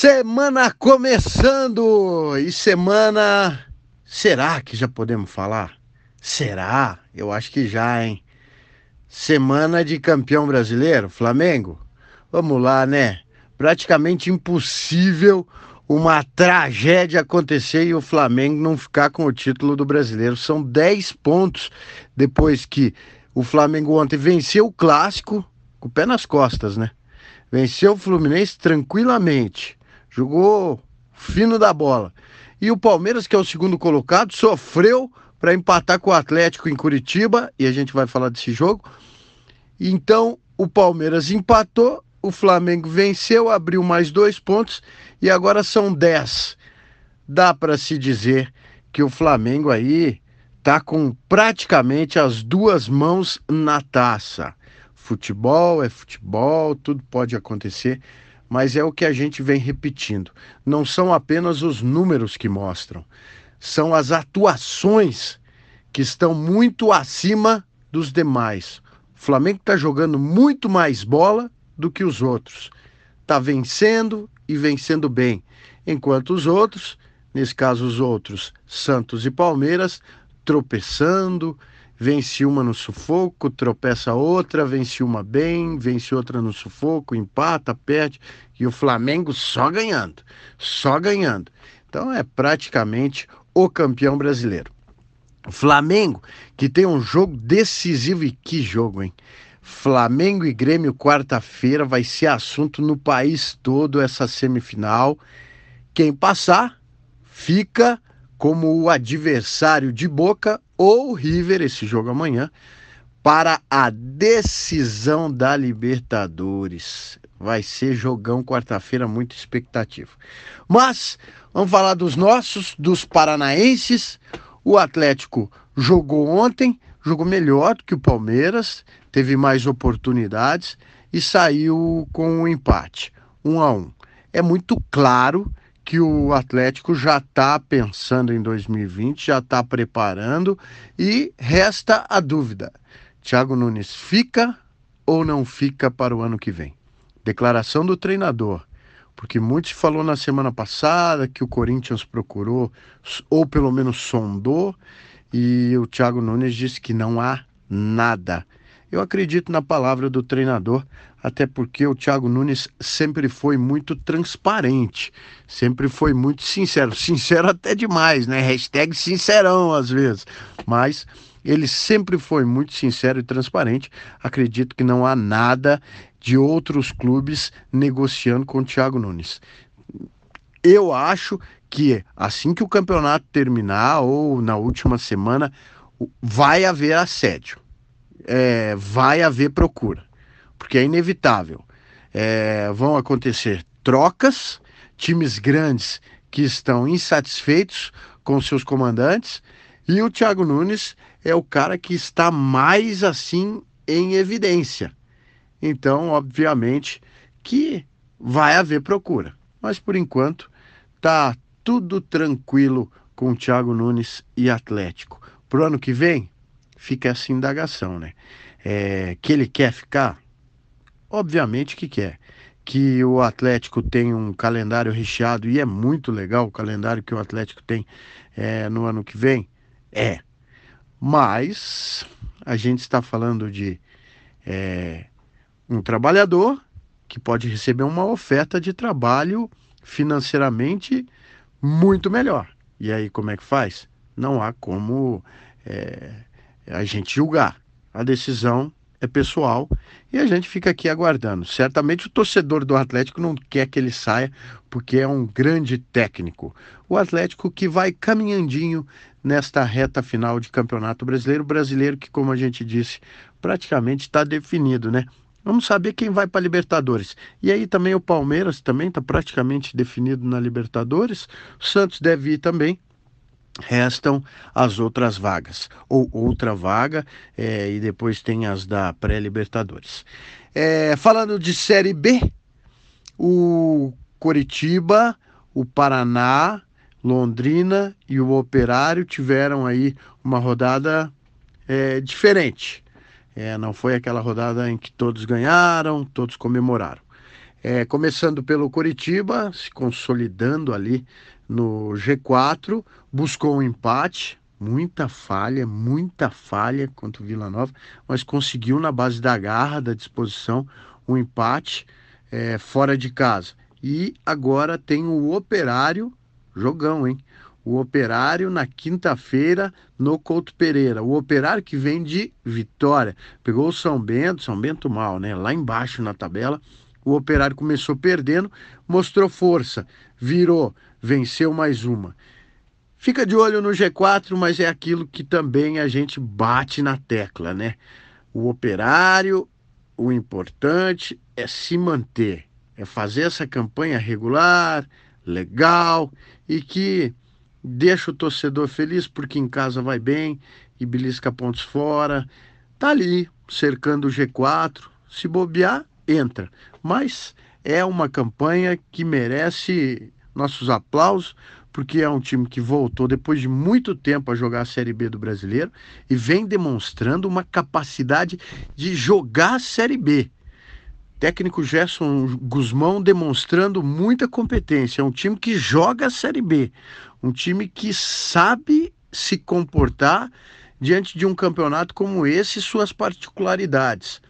Semana começando! E semana. Será que já podemos falar? Será? Eu acho que já, hein? Semana de campeão brasileiro, Flamengo? Vamos lá, né? Praticamente impossível uma tragédia acontecer e o Flamengo não ficar com o título do brasileiro. São 10 pontos depois que o Flamengo ontem venceu o clássico, com o pé nas costas, né? Venceu o Fluminense tranquilamente. Jogou fino da bola. E o Palmeiras, que é o segundo colocado, sofreu para empatar com o Atlético em Curitiba, e a gente vai falar desse jogo. Então, o Palmeiras empatou, o Flamengo venceu, abriu mais dois pontos e agora são dez. Dá para se dizer que o Flamengo aí tá com praticamente as duas mãos na taça. Futebol é futebol, tudo pode acontecer, mas é o que a gente vem repetindo. Não são apenas os números que mostram, são as atuações que estão muito acima dos demais. O Flamengo está jogando muito mais bola do que os outros. Está vencendo e vencendo bem, enquanto os outros, nesse caso os outros, Santos e Palmeiras, tropeçando, vence uma no sufoco, tropeça outra, vence uma bem, vence outra no sufoco, empata, perde, e o Flamengo só ganhando, só ganhando. Então é praticamente o campeão brasileiro. Flamengo, que tem um jogo decisivo, e que jogo, hein? Flamengo e Grêmio, quarta-feira, vai ser assunto no país todo essa semifinal. Quem passar, fica como o adversário de Boca ou River, esse jogo amanhã, para a decisão da Libertadores. Vai ser jogão quarta-feira, muito expectativa. Mas vamos falar dos nossos, dos paranaenses. O Atlético jogou ontem, jogou melhor do que o Palmeiras, teve mais oportunidades e saiu com um empate, um a um. É muito claro que o Atlético já está pensando em 2020, já está preparando e resta a dúvida: Thiago Nunes fica ou não fica para o ano que vem? Declaração do treinador, porque muito se falou na semana passada que o Corinthians procurou ou pelo menos sondou e o Thiago Nunes disse que não há nada. Eu acredito na palavra do treinador, até porque o Thiago Nunes sempre foi muito transparente, sempre foi muito sincero, sincero até demais, né? Hashtag sincerão às vezes, mas ele sempre foi muito sincero e transparente. Acredito que não há nada de outros clubes negociando com o Thiago Nunes. Eu acho que assim que o campeonato terminar ou na última semana, vai haver assédio, é, vai haver procura porque é inevitável. É, vão acontecer trocas, times grandes que estão insatisfeitos com seus comandantes, e o Thiago Nunes é o cara que está mais assim em evidência. Então, obviamente, que vai haver procura. Mas por enquanto, tá tudo tranquilo com o Thiago Nunes e Atlético. Pro ano que vem, fica essa indagação, né? É, que ele quer ficar, Obviamente que quer. Que o Atlético tem um calendário recheado e é muito legal o calendário que o Atlético tem é, no ano que vem. É. Mas a gente está falando de é, um trabalhador que pode receber uma oferta de trabalho financeiramente muito melhor. E aí, como é que faz? Não há como é, a gente julgar. A decisão é pessoal e a gente fica aqui aguardando. Certamente o torcedor do Atlético não quer que ele saia porque é um grande técnico. O Atlético que vai caminhandinho nesta reta final de Campeonato Brasileiro, brasileiro que, como a gente disse, praticamente está definido, né? Vamos saber quem vai para Libertadores. E aí também o Palmeiras também está praticamente definido na Libertadores. O Santos deve ir também restam as outras vagas, ou outra vaga, é, e depois tem as da pré-Libertadores. É, falando de Série B, o Coritiba, o Paraná, Londrina e o Operário tiveram aí uma rodada é, diferente. É, não foi aquela rodada em que todos ganharam, todos comemoraram. É, começando pelo Coritiba, se consolidando ali no G4, buscou um empate, muita falha, muita falha contra o Vila Nova, mas conseguiu na base da garra, da disposição, um empate é, fora de casa. E agora tem o Operário, jogão, hein? O Operário na quinta-feira no Couto Pereira. O Operário que vem de vitória. Pegou o São Bento, São Bento mal, né? Lá embaixo na tabela. O Operário começou perdendo, mostrou força, virou, venceu mais uma. Fica de olho no G4, mas é aquilo que também a gente bate na tecla, né? O operário, o importante é se manter, é fazer essa campanha regular, legal e que deixa o torcedor feliz porque em casa vai bem e belisca pontos fora. Tá ali, cercando o G4. Se bobear, entra. Mas é uma campanha que merece nossos aplausos, porque é um time que voltou depois de muito tempo a jogar a Série B do brasileiro e vem demonstrando uma capacidade de jogar a Série B. Técnico Gerson Guzmão demonstrando muita competência. É um time que joga a Série B, um time que sabe se comportar diante de um campeonato como esse e suas particularidades.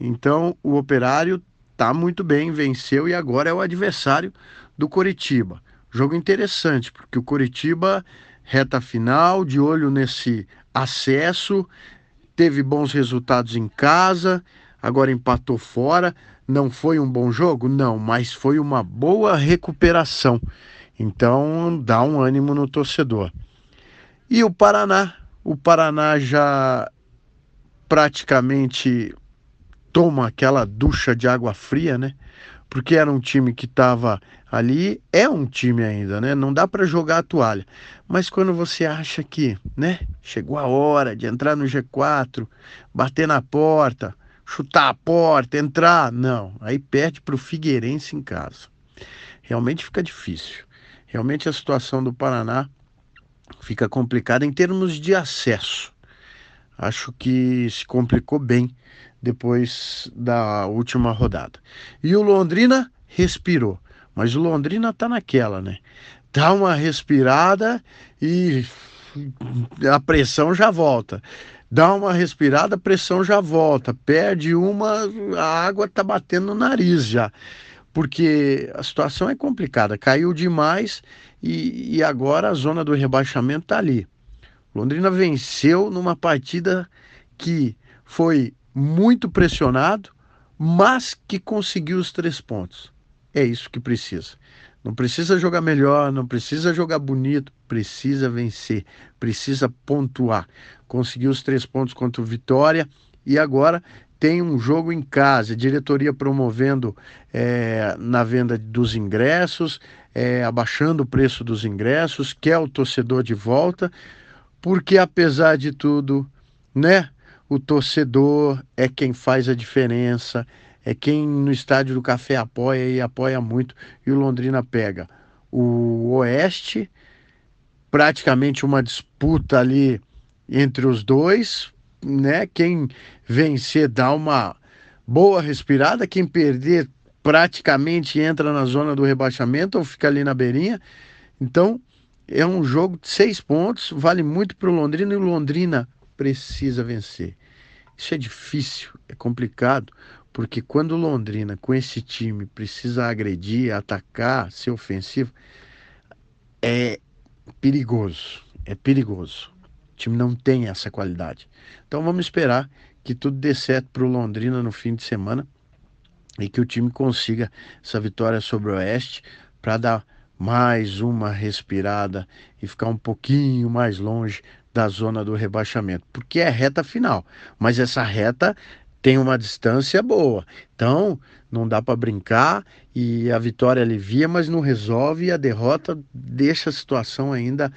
Então, o Operário está muito bem, venceu e agora é o adversário do Coritiba. Jogo interessante, porque o Coritiba, reta final, de olho nesse acesso, teve bons resultados em casa, agora empatou fora. Não foi um bom jogo? Não, mas foi uma boa recuperação. Então dá um ânimo no torcedor. E o Paraná? O Paraná já praticamente toma aquela ducha de água fria, né? Porque era um time que estava ali, é um time ainda, né? Não dá para jogar a toalha. Mas quando você acha que, né, chegou a hora de entrar no G4, bater na porta, chutar a porta, entrar, não, aí perde para o Figueirense em casa. Realmente fica difícil. Realmente a situação do Paraná fica complicada em termos de acesso. Acho que se complicou bem depois da última rodada. E o Londrina respirou, mas o Londrina tá naquela, né? Dá uma respirada e a pressão já volta. Dá uma respirada, a pressão já volta. Perde uma, a água tá batendo no nariz já. Porque a situação é complicada. Caiu demais e, e agora a zona do rebaixamento tá ali. Londrina venceu numa partida que foi muito pressionado, mas que conseguiu os três pontos. É isso que precisa. Não precisa jogar melhor, não precisa jogar bonito, precisa vencer, precisa pontuar. Conseguiu os três pontos contra o Vitória e agora tem um jogo em casa, diretoria promovendo é, na venda dos ingressos, é, abaixando o preço dos ingressos, quer o torcedor de volta, porque apesar de tudo, né? o torcedor é quem faz a diferença, é quem no estádio do Café apoia e apoia muito. E o Londrina pega o Oeste, praticamente uma disputa ali entre os dois, né? Quem vencer dá uma boa respirada, quem perder praticamente entra na zona do rebaixamento ou fica ali na beirinha. Então, é um jogo de seis pontos, vale muito para o Londrina e o Londrina precisa vencer. Isso é difícil, é complicado, porque quando Londrina, com esse time, precisa agredir, atacar, ser ofensivo, é perigoso. É perigoso. O time não tem essa qualidade. Então vamos esperar que tudo dê certo para o Londrina no fim de semana e que o time consiga essa vitória sobre o Oeste para dar mais uma respirada e ficar um pouquinho mais longe da zona do rebaixamento, porque é reta final, mas essa reta tem uma distância boa. Então, não dá para brincar e a vitória alivia, mas não resolve e a derrota deixa a situação ainda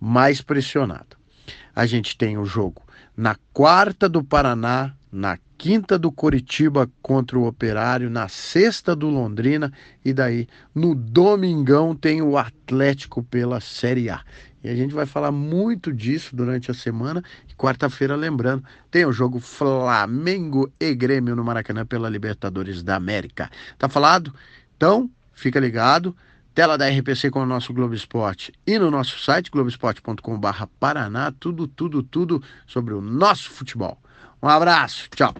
mais pressionada. A gente tem o jogo na quarta do Paraná na quinta do Coritiba contra o Operário, na sexta do Londrina e daí no domingão tem o Atlético pela Série A. E a gente vai falar muito disso durante a semana. E quarta-feira, lembrando, tem o jogo Flamengo e Grêmio no Maracanã pela Libertadores da América. Tá falado? Então, fica ligado. Tela da RPC com o nosso Globo Esporte e no nosso site globesport.com/paraná, tudo, tudo, tudo sobre o nosso futebol. Um abraço, tchau.